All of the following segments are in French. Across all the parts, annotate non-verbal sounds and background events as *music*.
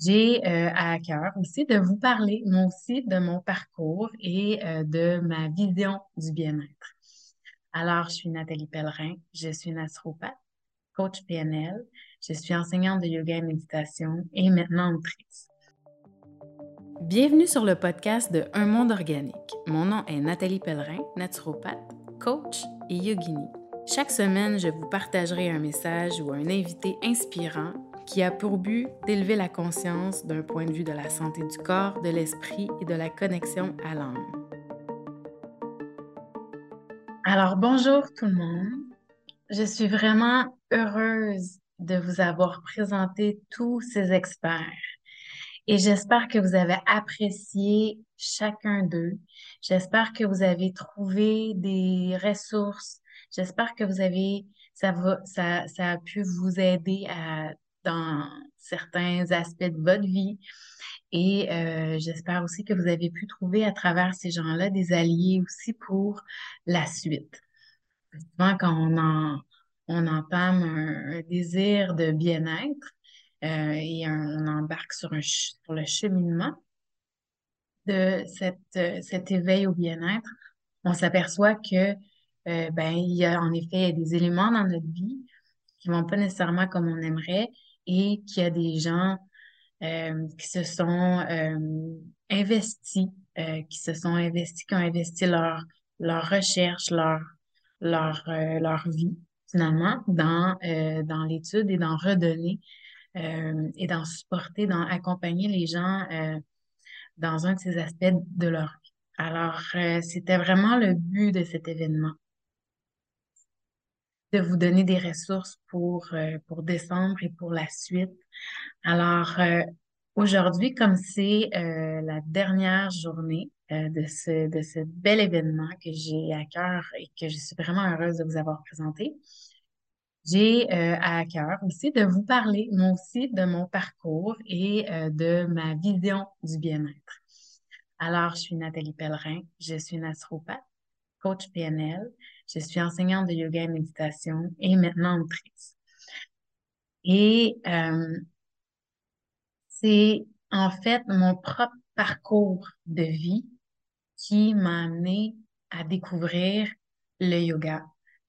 J'ai euh, à cœur aussi de vous parler, moi aussi, de mon parcours et euh, de ma vision du bien-être. Alors, je suis Nathalie Pellerin, je suis naturopathe, coach PNL, je suis enseignante de yoga et méditation et maintenant autrice. Bienvenue sur le podcast de Un monde organique. Mon nom est Nathalie Pellerin, naturopathe, coach et yogini. Chaque semaine, je vous partagerai un message ou un invité inspirant qui a pour but d'élever la conscience d'un point de vue de la santé du corps, de l'esprit et de la connexion à l'âme. Alors, bonjour tout le monde. Je suis vraiment heureuse de vous avoir présenté tous ces experts et j'espère que vous avez apprécié chacun d'eux. J'espère que vous avez trouvé des ressources. J'espère que vous avez, ça, ça a pu vous aider à dans certains aspects de votre vie. Et euh, j'espère aussi que vous avez pu trouver à travers ces gens-là des alliés aussi pour la suite. Souvent, quand on, en, on entame un, désir de bien-être euh, et on embarque sur, un, sur le cheminement de cette, cet éveil au bien-être, on s'aperçoit que euh, ben, il y a en effet des éléments dans notre vie qui vont pas nécessairement comme on aimerait, et qu'il y a des gens euh, qui se sont euh, investis, euh, qui se sont investis, qui ont investi leur, leur recherche, leur, leur, leur vie, finalement, dans, dans l'étude et d'en redonner et d'en supporter, d'en accompagner les gens dans un de ces aspects de leur vie. Alors, c'était vraiment le but de cet événement de vous donner des ressources pour, euh, pour décembre et pour la suite. Alors, euh, aujourd'hui, comme c'est euh, la dernière journée de, ce, de ce bel événement que j'ai à cœur et que je suis vraiment heureuse de vous avoir présenté, j'ai à cœur aussi de vous parler, moi aussi, de mon parcours et de ma vision du bien-être. Alors, je suis Nathalie Pellerin, je suis naturopathe, coach PNL, je suis enseignante de yoga et méditation et maintenant autrice. Et euh, c'est en fait mon propre parcours de vie qui m'a amené à découvrir le yoga,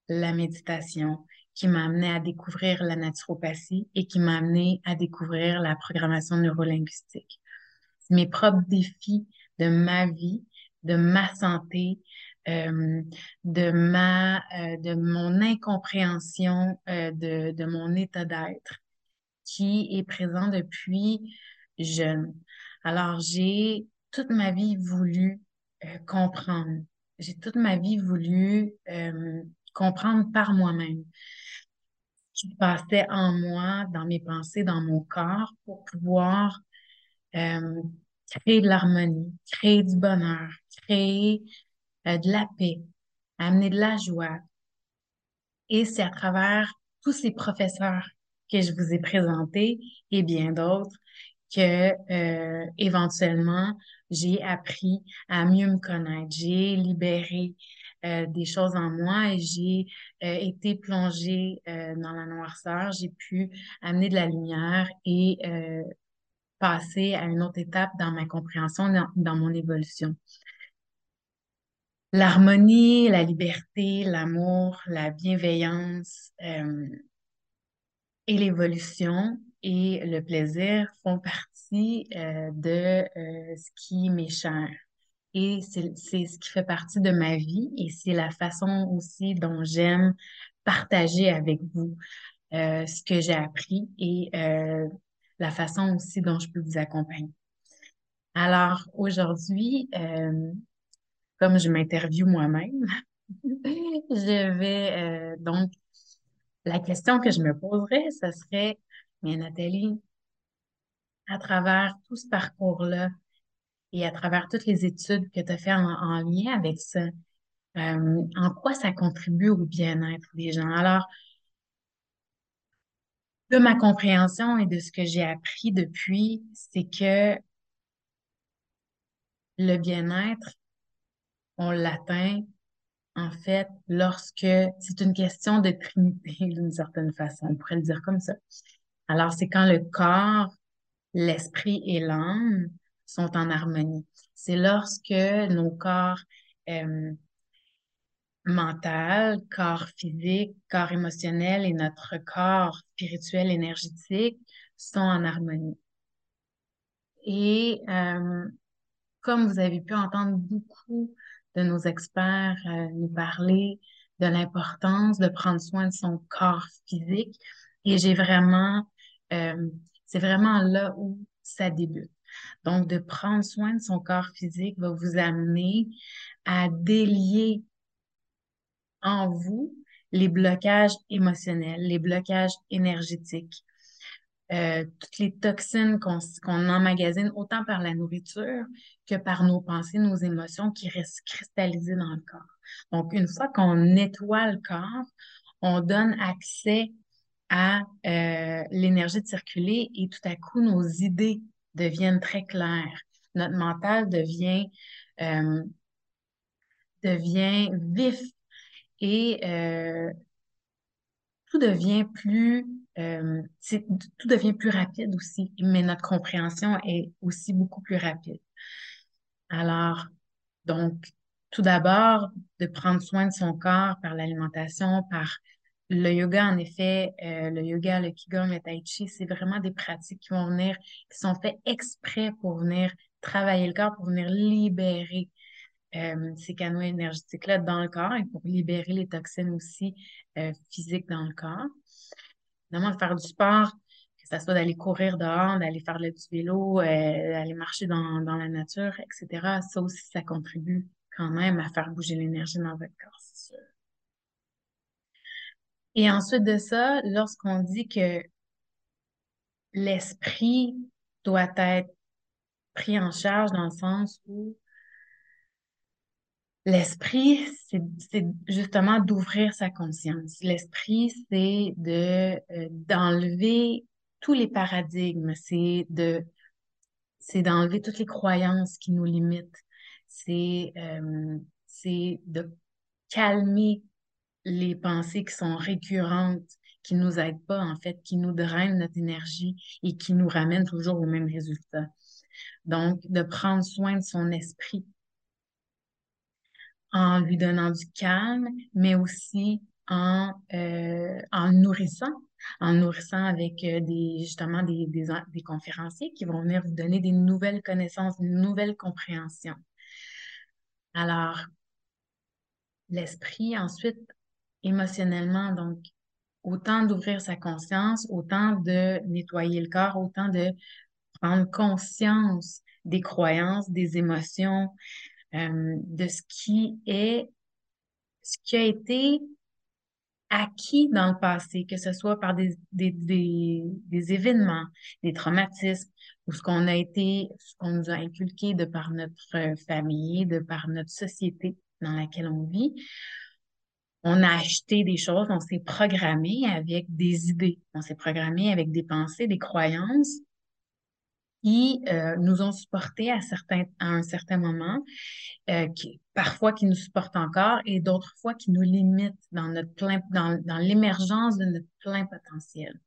la méditation, qui m'a amené à découvrir la naturopathie et qui m'a amené à découvrir la programmation neurolinguistique. C'est mes propres défis de ma vie, de ma santé, euh, de ma, euh, de mon incompréhension euh, de, de mon état d'être qui est présent depuis jeune. Alors, j'ai toute ma vie voulu comprendre. J'ai toute ma vie voulu comprendre par moi-même ce qui passait en moi, dans mes pensées, dans mon corps, pour pouvoir créer de l'harmonie, créer du bonheur, créer de la paix, amener de la joie. Et c'est à travers tous ces professeurs que je vous ai présentés et bien d'autres que euh, éventuellement j'ai appris à mieux me connaître. J'ai libéré euh, des choses en moi et j'ai été plongée dans la noirceur. J'ai pu amener de la lumière et passer à une autre étape dans ma compréhension, dans mon évolution l'harmonie, la liberté, l'amour, la bienveillance euh, et l'évolution et le plaisir font partie euh, de euh, ce qui m'est cher. Et c'est ce qui fait partie de ma vie et c'est la façon aussi dont j'aime partager avec vous ce que j'ai appris et la façon aussi dont je peux vous accompagner. Alors aujourd'hui, comme je m'interviewe moi-même, *laughs* je vais euh, donc la question que je me poserais, ce serait, mais Nathalie, à travers tout ce parcours-là et à travers toutes les études que tu as fait en, lien avec ça, euh, en quoi ça contribue au bien-être des gens? Alors, de ma compréhension et de ce que j'ai appris depuis, c'est que le bien-être, on l'atteint, en fait, lorsque c'est une question de trinité *laughs* d'une certaine façon, on pourrait le dire comme ça. Alors, c'est quand le corps l'esprit et l'âme sont en harmonie. C'est lorsque nos corps euh, mental, corps physique, corps émotionnel et notre corps spirituel énergétique sont en harmonie. Et euh, comme vous avez pu entendre beaucoup de nos experts euh, nous parler de l'importance de prendre soin de son corps physique, et j'ai vraiment, euh, c'est vraiment là où ça débute. Donc, de prendre soin de son corps physique va vous amener à délier en vous les blocages émotionnels, les blocages énergétiques, euh, toutes les toxines qu'on emmagasine autant par la nourriture que par nos pensées, nos émotions qui restent cristallisées dans le corps. Donc, une fois qu'on nettoie le corps, on donne accès à euh, l'énergie de circuler et tout à coup, nos idées deviennent très claires. Notre mental devient, euh, devient vif et euh, tout devient plus euh, tout devient plus rapide aussi, mais notre compréhension est aussi beaucoup plus rapide. Alors, donc, tout d'abord, de prendre soin de son corps par l'alimentation, par le yoga, en effet, euh, le yoga, le qigong, le tai chi, c'est vraiment des pratiques qui vont venir, qui sont faites exprès pour venir travailler le corps, pour venir libérer euh, ces canaux énergétiques-là dans le corps et pour libérer les toxines aussi euh, physiques dans le corps. Évidemment, de faire du sport, que ce soit d'aller courir dehors, d'aller faire du vélo, euh, d'aller marcher dans, dans, la nature, etc. Ça aussi, ça contribue quand même à faire bouger l'énergie dans votre corps, c'est sûr. Et ensuite de ça, lorsqu'on dit que l'esprit doit être pris en charge dans le sens où L'esprit, c'est justement d'ouvrir sa conscience. L'esprit, c'est de euh, d'enlever tous les paradigmes, c'est de c'est d'enlever toutes les croyances qui nous limitent. C'est euh, c'est de calmer les pensées qui sont récurrentes, qui nous aident pas en fait, qui nous drainent notre énergie et qui nous ramènent toujours au même résultat. Donc, de prendre soin de son esprit en lui donnant du calme, mais aussi en, euh, en nourrissant, en nourrissant avec euh, des, justement des, des, des, conférenciers qui vont venir vous donner des nouvelles connaissances, une nouvelle compréhension. Alors, l'esprit, ensuite, émotionnellement, donc, autant d'ouvrir sa conscience, autant de nettoyer le corps, autant de prendre conscience des croyances, des émotions, euh, de ce qui est, ce qui a été acquis dans le passé, que ce soit par des, des, des, des événements, des traumatismes, ou ce qu'on a été, ce qu'on nous a inculqué de par notre famille, de par notre société dans laquelle on vit. On a acheté des choses, on s'est programmé avec des idées, on s'est programmé avec des pensées, des croyances qui euh, nous ont supportés à, un certain moment, euh, qui, parfois qui nous supportent encore et d'autres fois qui nous limitent dans, notre plein, dans, dans l'émergence de notre plein potentiel.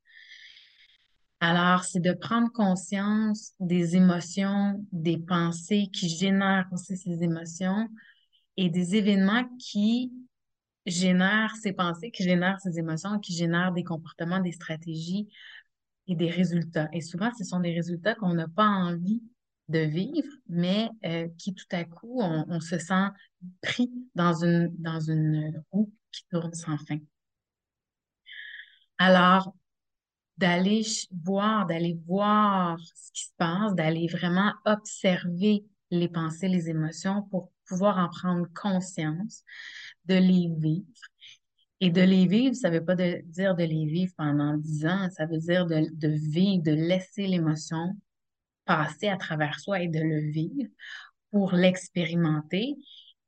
Alors, c'est de prendre conscience des émotions, des pensées qui génèrent aussi ces émotions et des événements qui génèrent ces pensées, qui génèrent ces émotions, qui génèrent des comportements, des stratégies et des résultats. Et souvent, ce sont des résultats qu'on n'a pas envie de vivre, mais euh, qui tout à coup, on, se sent pris dans une, dans une roue qui tourne sans fin. Alors, d'aller voir, d'aller voir ce qui se passe, d'aller vraiment observer les pensées, les émotions pour pouvoir en prendre conscience, de les vivre et de les vivre, ça ne veut pas dire de les vivre pendant dix ans, ça veut dire de, de vivre, de laisser l'émotion passer à travers soi et de le vivre pour l'expérimenter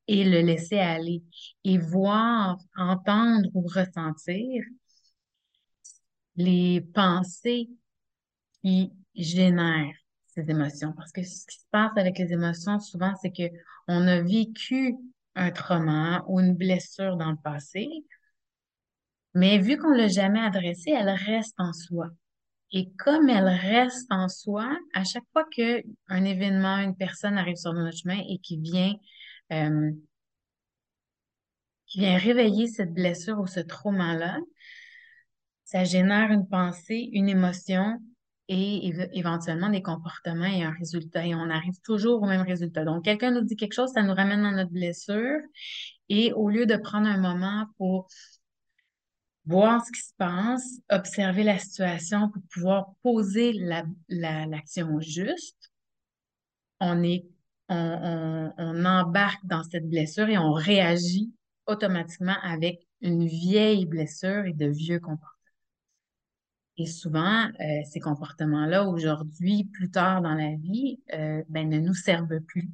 et le laisser aller et voir, entendre ou ressentir les pensées qui génèrent ces émotions. Parce que ce qui se passe avec les émotions, souvent, c'est que on a vécu un trauma ou une blessure dans le passé, mais vu qu'on l'a jamais adressée, elle reste en soi. Et comme elle reste en soi, à chaque fois qu'un événement, une personne arrive sur notre chemin et qui vient, euh, qui vient réveiller cette blessure ou ce trauma-là, ça génère une pensée, une émotion et éventuellement des comportements et un résultat. Et on arrive toujours au même résultat. Donc, quelqu'un nous dit quelque chose, ça nous ramène dans notre blessure. Et au lieu de prendre un moment pour voir ce qui se passe, observer la situation pour pouvoir poser l'action juste, on est, on, on embarque dans cette blessure et on réagit automatiquement avec une vieille blessure et de vieux comportements. Et souvent, euh, ces comportements-là, aujourd'hui, plus tard dans la vie, euh, ben, ne nous servent plus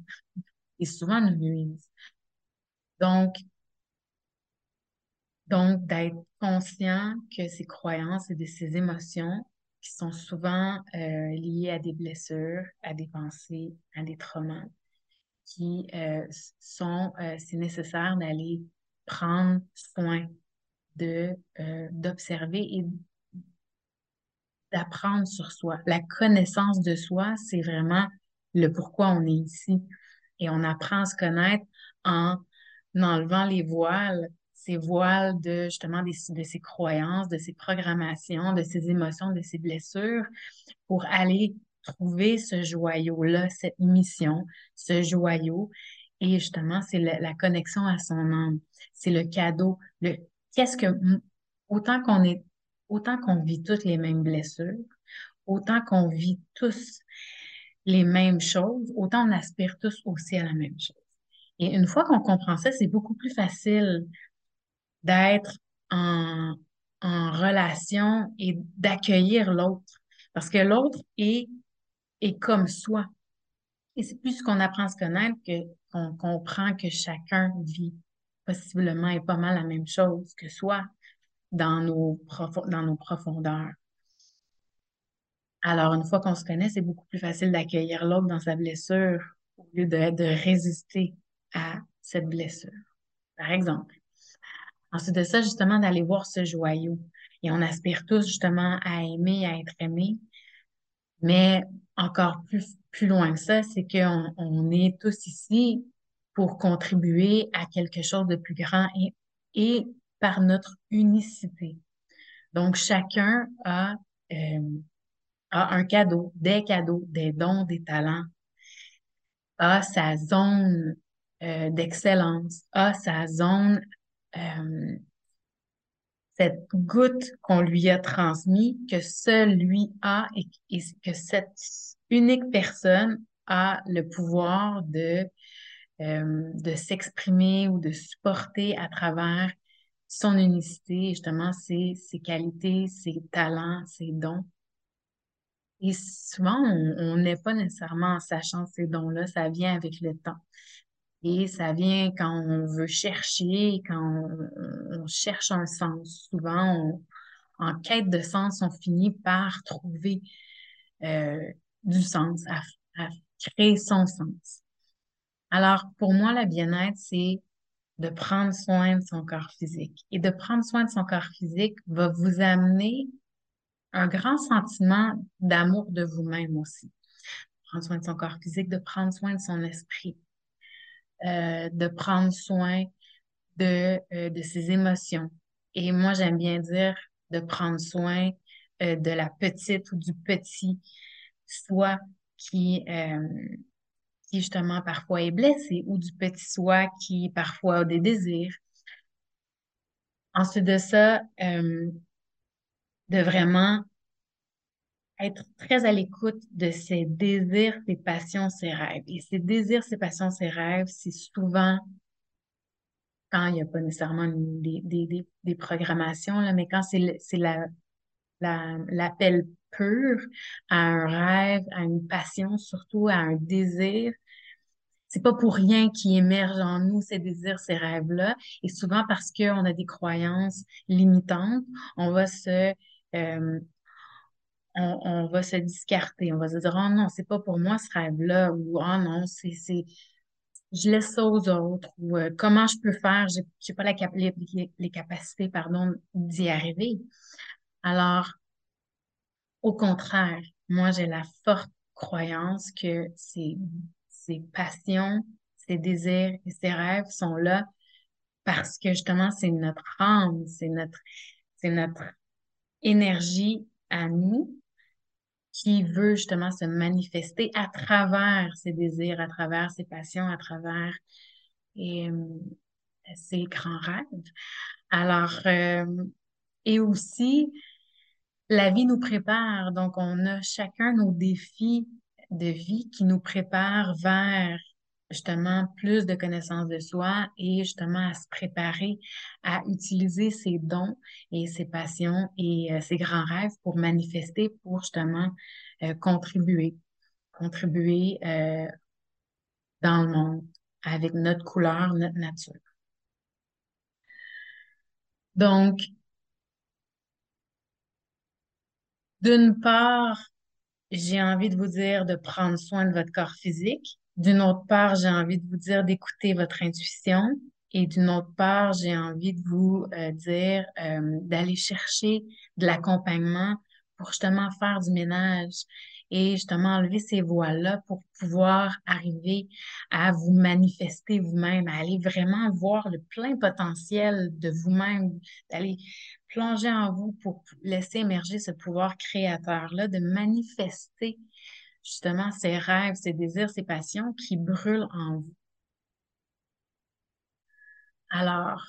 et souvent nous nuisent. Donc, donc d'être conscient que ces croyances et de ces émotions qui sont souvent euh, liées à des blessures, à des pensées, à des traumas, qui sont, c'est nécessaire d'aller prendre soin de d'observer et d'apprendre sur soi. La connaissance de soi, c'est vraiment le pourquoi on est ici. Et on apprend à se connaître en enlevant les voiles, ces voiles de justement des, de ces croyances, de ces programmations, de ces émotions, de ces blessures, pour aller trouver ce joyau-là, cette mission, ce joyau. Et justement, c'est la, connexion à son âme. C'est le cadeau. Le, qu'est-ce que, autant qu'on est autant qu'on vit toutes les mêmes blessures, autant qu'on vit tous les mêmes choses, autant on aspire tous aussi à la même chose. Et une fois qu'on comprend ça, c'est beaucoup plus facile d'être en, en relation et d'accueillir l'autre. Parce que l'autre est, est comme soi. Et c'est plus qu'on apprend à se connaître que qu'on comprend que chacun vit possiblement et pas mal la même chose que soi dans nos, dans nos profondeurs. Alors, une fois qu'on se connaît, c'est beaucoup plus facile d'accueillir l'autre dans sa blessure au lieu de, de résister à cette blessure. Par exemple. Ensuite de ça, justement, d'aller voir ce joyau. Et on aspire tous justement à aimer, à être aimé. Mais encore plus, plus loin que ça, c'est qu'on on est tous ici pour contribuer à quelque chose de plus grand et, et par notre unicité. Donc, chacun a, euh, a un cadeau, des cadeaux, des dons, des talents, a sa zone euh, d'excellence, a sa zone, euh, cette goutte qu'on lui a transmise, que seul lui a et, que cette unique personne a le pouvoir de, de s'exprimer ou de supporter à travers son unicité, justement, ses, ses qualités, ses talents, ses dons. Et souvent, on n'est pas nécessairement en sachant ces dons-là, ça vient avec le temps. Et ça vient quand on veut chercher, quand on, cherche un sens. Souvent, en quête de sens, on finit par trouver euh, du sens, à, à créer son sens. Alors, pour moi, le bien-être, c'est de prendre soin de son corps physique. Et de prendre soin de son corps physique va vous amener un grand sentiment d'amour de vous-même aussi. Prendre soin de son corps physique, de prendre soin de son esprit, euh, de prendre soin de, euh, de ses émotions. Et moi, j'aime bien dire de prendre soin euh, de la petite ou du petit, soit qui, qui justement parfois est blessé ou du petit soi qui parfois a des désirs. Ensuite de ça, de vraiment être très à l'écoute de ses désirs, ses passions, ses rêves. Et ces désirs, ses passions, ses rêves, c'est souvent quand il n'y a pas nécessairement des, des, des, programmations, là, mais quand c'est la, l'appel pur à un rêve, à une passion, surtout à un désir, c'est pas pour rien qu'il émerge en nous ces désirs, ces rêves-là. Et souvent parce qu'on a des croyances limitantes, on va se, euh, on, on, va se discarter. On va se dire, oh non, c'est pas pour moi ce rêve-là, ou oh non, c'est, c'est, je laisse ça aux autres, ou euh, comment je peux faire, j'ai, j'ai pas la cap les, capacités, pardon, d'y arriver. Alors, Au contraire, moi, j'ai la forte croyance que ces, ces passions, ces désirs et ces rêves sont là parce que justement, c'est notre âme, c'est notre, c'est notre énergie à nous qui veut justement se manifester à travers ses désirs, à travers ses passions, à travers et, ses grands rêves. Alors, euh, et aussi, la vie nous prépare, donc on a chacun nos défis de vie qui nous préparent vers justement plus de connaissances de soi et justement à se préparer à utiliser ses dons et ses passions et euh, ses grands rêves pour manifester, pour justement euh, contribuer, contribuer euh, dans le monde avec notre couleur, notre nature. Donc, d'une part, j'ai envie de vous dire de prendre soin de votre corps physique. D'une autre part, j'ai envie de vous dire d'écouter votre intuition. Et d'une autre part, j'ai envie de vous euh, dire euh, d'aller chercher de l'accompagnement pour justement faire du ménage et justement enlever ces voiles-là pour pouvoir arriver à vous manifester vous-même, à aller vraiment voir le plein potentiel de vous-même, d'aller plonger en vous pour laisser émerger ce pouvoir créateur-là, de manifester justement ces rêves, ces désirs, ces passions qui brûlent en vous. Alors,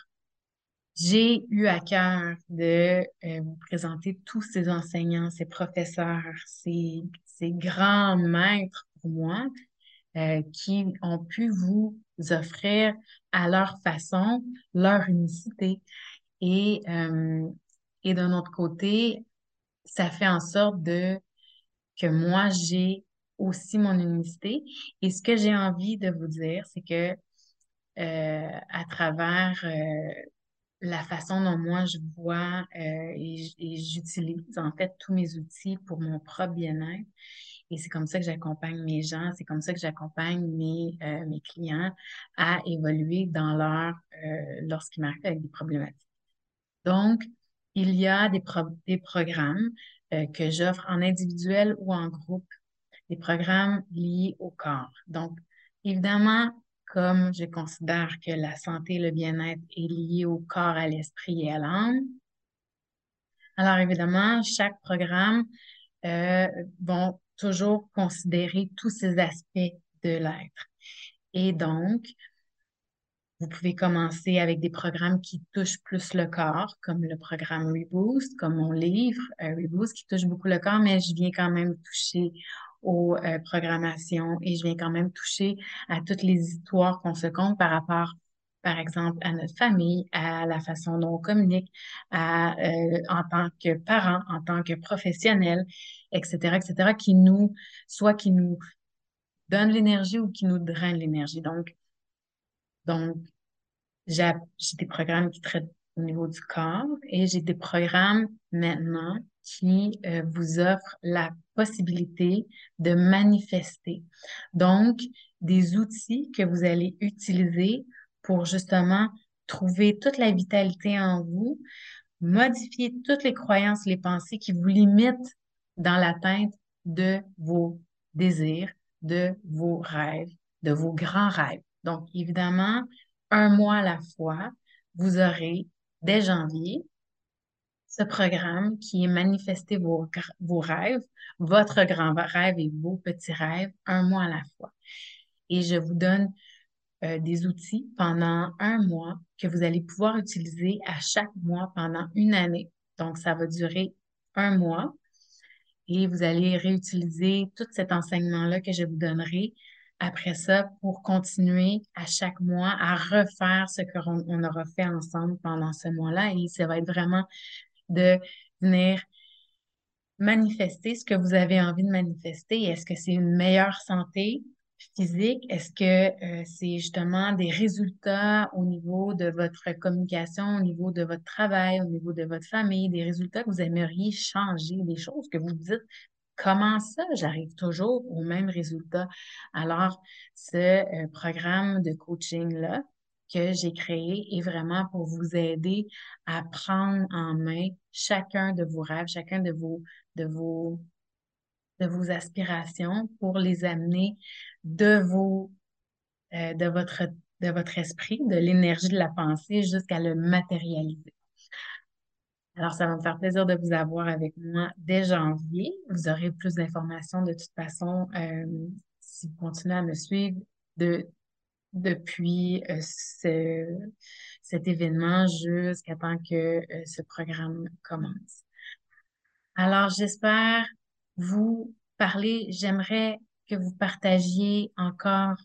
j'ai eu à cœur de euh, vous présenter tous ces enseignants, ces professeurs, ces, ces grands maîtres pour moi euh, qui ont pu vous offrir à leur façon leur unicité. Et, euh, et d'un autre côté, ça fait en sorte de que moi, j'ai aussi mon unicité. Et ce que j'ai envie de vous dire, c'est que euh, à travers euh, la façon dont moi je vois euh, et, j'utilise en fait tous mes outils pour mon propre bien-être. Et c'est comme ça que j'accompagne mes gens, c'est comme ça que j'accompagne mes, mes clients à évoluer dans leur lorsqu'ils m'arrivent avec des problématiques. Donc, il y a des, des programmes que j'offre en individuel ou en groupe, des programmes liés au corps. Donc, évidemment, comme je considère que la santé et le bien-être est lié au corps, à l'esprit et à l'âme. Alors évidemment, chaque programme euh, vont toujours considérer tous ces aspects de l'être. Et donc, vous pouvez commencer avec des programmes qui touchent plus le corps, comme le programme Reboost, comme mon livre euh, Reboost, qui touche beaucoup le corps, mais je viens quand même toucher aux euh, programmations et je viens quand même toucher à toutes les histoires qu'on se compte par rapport, par exemple, à notre famille, à la façon dont on communique, à, euh, en tant que parents, en tant que professionnels, etc., etc., qui nous, soit qui nous donne l'énergie ou qui nous draine l'énergie. Donc, donc, j'ai des programmes qui traitent au niveau du corps et j'ai des programmes maintenant qui euh, vous offrent la possibilité de manifester. Donc, des outils que vous allez utiliser pour justement trouver toute la vitalité en vous, modifier toutes les croyances, les pensées qui vous limitent dans l'atteinte de vos désirs, de vos rêves, de vos grands rêves. Donc, évidemment, un mois à la fois, vous aurez dès janvier ce programme qui est manifester vos, vos rêves, votre grand rêve et vos petits rêves, un mois à la fois. Et je vous donne euh, des outils pendant un mois que vous allez pouvoir utiliser à chaque mois pendant une année. Donc, ça va durer un mois et vous allez réutiliser tout cet enseignement-là que je vous donnerai après ça pour continuer à chaque mois à refaire ce qu'on on aura fait ensemble pendant ce mois-là. Et ça va être vraiment de venir manifester ce que vous avez envie de manifester. Est-ce que c'est une meilleure santé physique? Est-ce que euh, c'est justement des résultats au niveau de votre communication, au niveau de votre travail, au niveau de votre famille, des résultats que vous aimeriez changer, des choses que vous dites, Comment ça, j'arrive toujours au même résultat? Alors, ce euh, programme de coaching-là que j'ai créé est vraiment pour vous aider à prendre en main chacun de vos rêves, chacun de vos, de vos, de vos aspirations pour les amener de vos, euh, de votre, de votre esprit, de l'énergie de la pensée jusqu'à le matérialiser. Alors, ça va me faire plaisir de vous avoir avec moi dès janvier. Vous aurez plus d'informations de toute façon euh, si vous continuez à me suivre de, depuis euh, ce, cet événement jusqu'à temps que euh, ce programme commence. Alors, j'espère vous parler, j'aimerais que vous partagiez encore.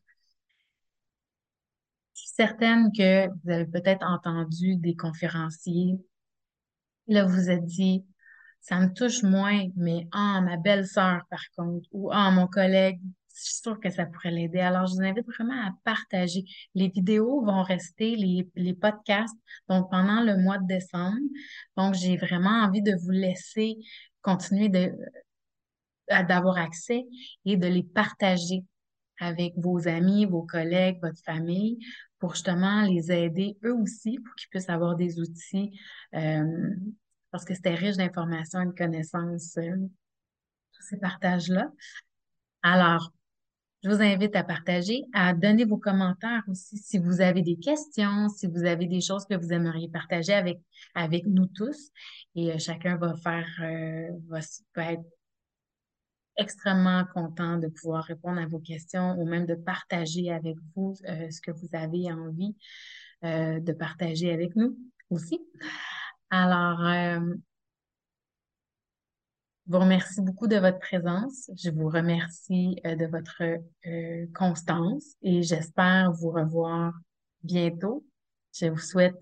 Certaine que vous avez peut-être entendu des conférenciers Là, vous vous êtes dit, ça me touche moins, mais ah, ma belle-sœur, par contre, ou ah, mon collègue, je suis sûre que ça pourrait l'aider. Alors, je vous invite vraiment à partager. Les vidéos vont rester, les, les podcasts, donc pendant le mois de décembre. Donc, j'ai vraiment envie de vous laisser continuer de, d'avoir accès et de les partager avec vos amis, vos collègues, votre famille, pour justement les aider eux aussi, pour qu'ils puissent avoir des outils, euh, parce que c'était riche d'informations et de connaissances, euh, tous ces partages-là. Alors, je vous invite à partager, à donner vos commentaires aussi si vous avez des questions, si vous avez des choses que vous aimeriez partager avec, avec nous tous. Et euh, chacun va faire, va, va être extrêmement content de pouvoir répondre à vos questions ou même de partager avec vous euh, ce que vous avez envie euh, de partager avec nous aussi. Alors, euh, je vous remercie beaucoup de votre présence. Je vous remercie de votre constance et j'espère vous revoir bientôt. Je vous souhaite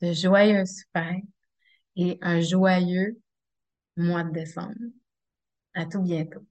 de joyeuses fêtes et un joyeux mois de décembre. À tout bientôt.